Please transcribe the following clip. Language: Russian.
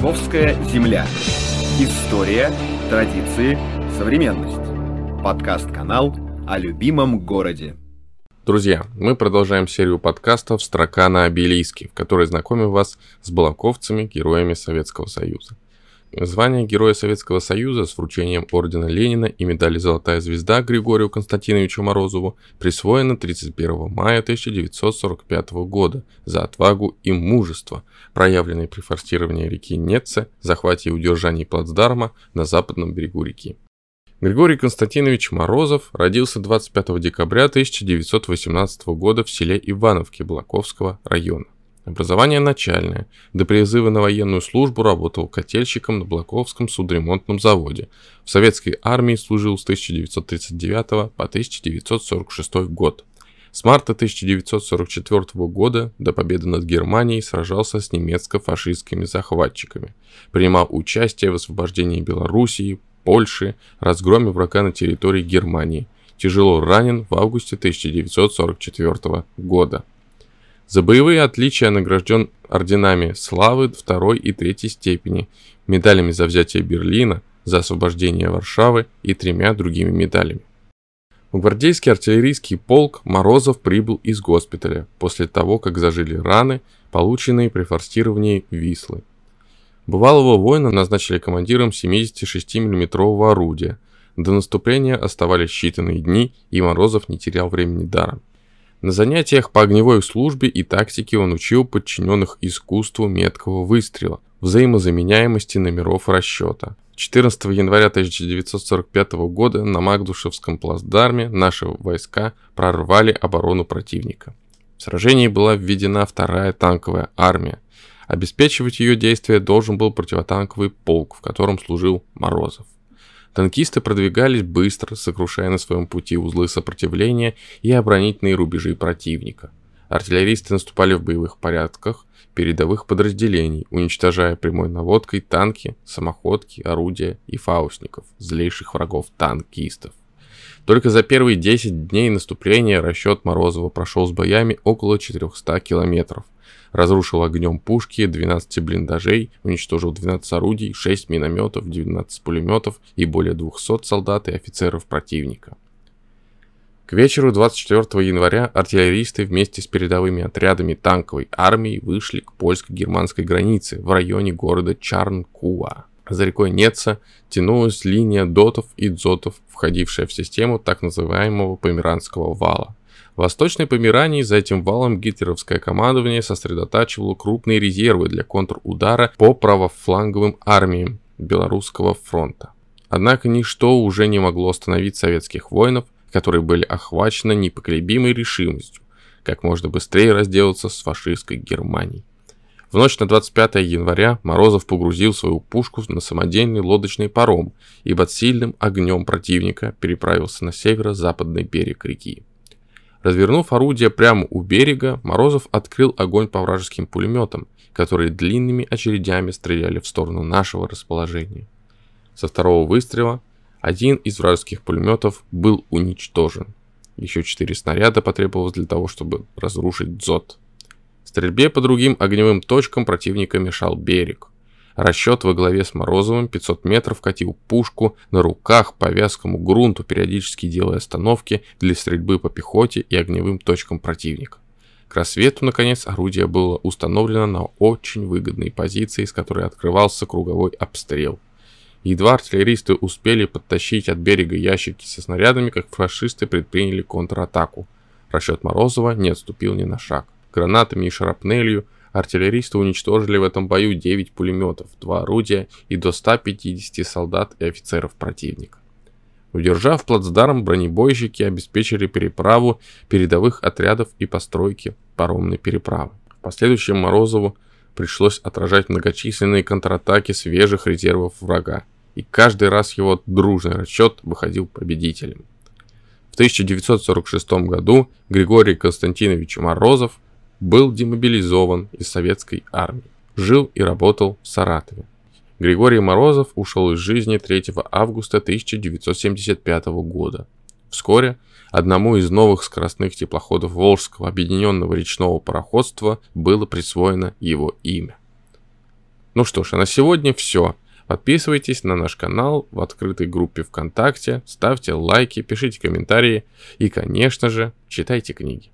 Балаковская земля. История, традиции, современность. Подкаст-канал о любимом городе. Друзья, мы продолжаем серию подкастов «Строка на обелиске», в которой знакомим вас с балаковцами, героями Советского Союза. Звание Героя Советского Союза с вручением Ордена Ленина и медали «Золотая звезда» Григорию Константиновичу Морозову присвоено 31 мая 1945 года за отвагу и мужество, проявленные при форсировании реки Нетце, захвате и удержании плацдарма на западном берегу реки. Григорий Константинович Морозов родился 25 декабря 1918 года в селе Ивановки Балаковского района. Образование начальное. До призыва на военную службу работал котельщиком на Блаковском судоремонтном заводе. В советской армии служил с 1939 по 1946 год. С марта 1944 года до победы над Германией сражался с немецко-фашистскими захватчиками. Принимал участие в освобождении Белоруссии, Польши, разгроме врага на территории Германии. Тяжело ранен в августе 1944 года. За боевые отличия награжден орденами славы второй и третьей степени, медалями за взятие Берлина, за освобождение Варшавы и тремя другими медалями. В гвардейский артиллерийский полк Морозов прибыл из госпиталя после того, как зажили раны, полученные при форстировании Вислы. Бывалого воина назначили командиром 76 миллиметрового орудия. До наступления оставались считанные дни, и Морозов не терял времени даром. На занятиях по огневой службе и тактике он учил подчиненных искусству меткого выстрела, взаимозаменяемости номеров расчета. 14 января 1945 года на Магдушевском плацдарме наши войска прорвали оборону противника. В сражении была введена вторая танковая армия. Обеспечивать ее действия должен был противотанковый полк, в котором служил Морозов. Танкисты продвигались быстро, сокрушая на своем пути узлы сопротивления и оборонительные рубежи противника. Артиллеристы наступали в боевых порядках передовых подразделений, уничтожая прямой наводкой танки, самоходки, орудия и фаустников, злейших врагов танкистов. Только за первые 10 дней наступления расчет Морозова прошел с боями около 400 километров – разрушил огнем пушки 12 блиндажей, уничтожил 12 орудий, 6 минометов, 19 пулеметов и более 200 солдат и офицеров противника. К вечеру 24 января артиллеристы вместе с передовыми отрядами танковой армии вышли к польско-германской границе в районе города Чарнкуа. За рекой Неца тянулась линия дотов и дзотов, входившая в систему так называемого Померанского вала. В Восточной Померании за этим валом гитлеровское командование сосредотачивало крупные резервы для контрудара по правофланговым армиям Белорусского фронта. Однако ничто уже не могло остановить советских воинов, которые были охвачены непоколебимой решимостью как можно быстрее разделаться с фашистской Германией. В ночь на 25 января Морозов погрузил свою пушку на самодельный лодочный паром и под сильным огнем противника переправился на северо-западный берег реки. Развернув орудие прямо у берега, Морозов открыл огонь по вражеским пулеметам, которые длинными очередями стреляли в сторону нашего расположения. Со второго выстрела один из вражеских пулеметов был уничтожен. Еще четыре снаряда потребовалось для того, чтобы разрушить дзот. Стрельбе по другим огневым точкам противника мешал берег. Расчет во главе с Морозовым 500 метров катил пушку на руках по вязкому грунту, периодически делая остановки для стрельбы по пехоте и огневым точкам противника. К рассвету, наконец, орудие было установлено на очень выгодной позиции, с которой открывался круговой обстрел. Едва артиллеристы успели подтащить от берега ящики со снарядами, как фашисты предприняли контратаку. Расчет Морозова не отступил ни на шаг. Гранатами и шарапнелью – Артиллеристы уничтожили в этом бою 9 пулеметов, 2 орудия и до 150 солдат и офицеров противника. Удержав плацдарм, бронебойщики обеспечили переправу передовых отрядов и постройки паромной переправы. В последующем Морозову пришлось отражать многочисленные контратаки свежих резервов врага, и каждый раз его дружный расчет выходил победителем. В 1946 году Григорий Константинович Морозов – был демобилизован из советской армии. Жил и работал в Саратове. Григорий Морозов ушел из жизни 3 августа 1975 года. Вскоре одному из новых скоростных теплоходов Волжского объединенного речного пароходства было присвоено его имя. Ну что ж, а на сегодня все. Подписывайтесь на наш канал в открытой группе ВКонтакте, ставьте лайки, пишите комментарии и, конечно же, читайте книги.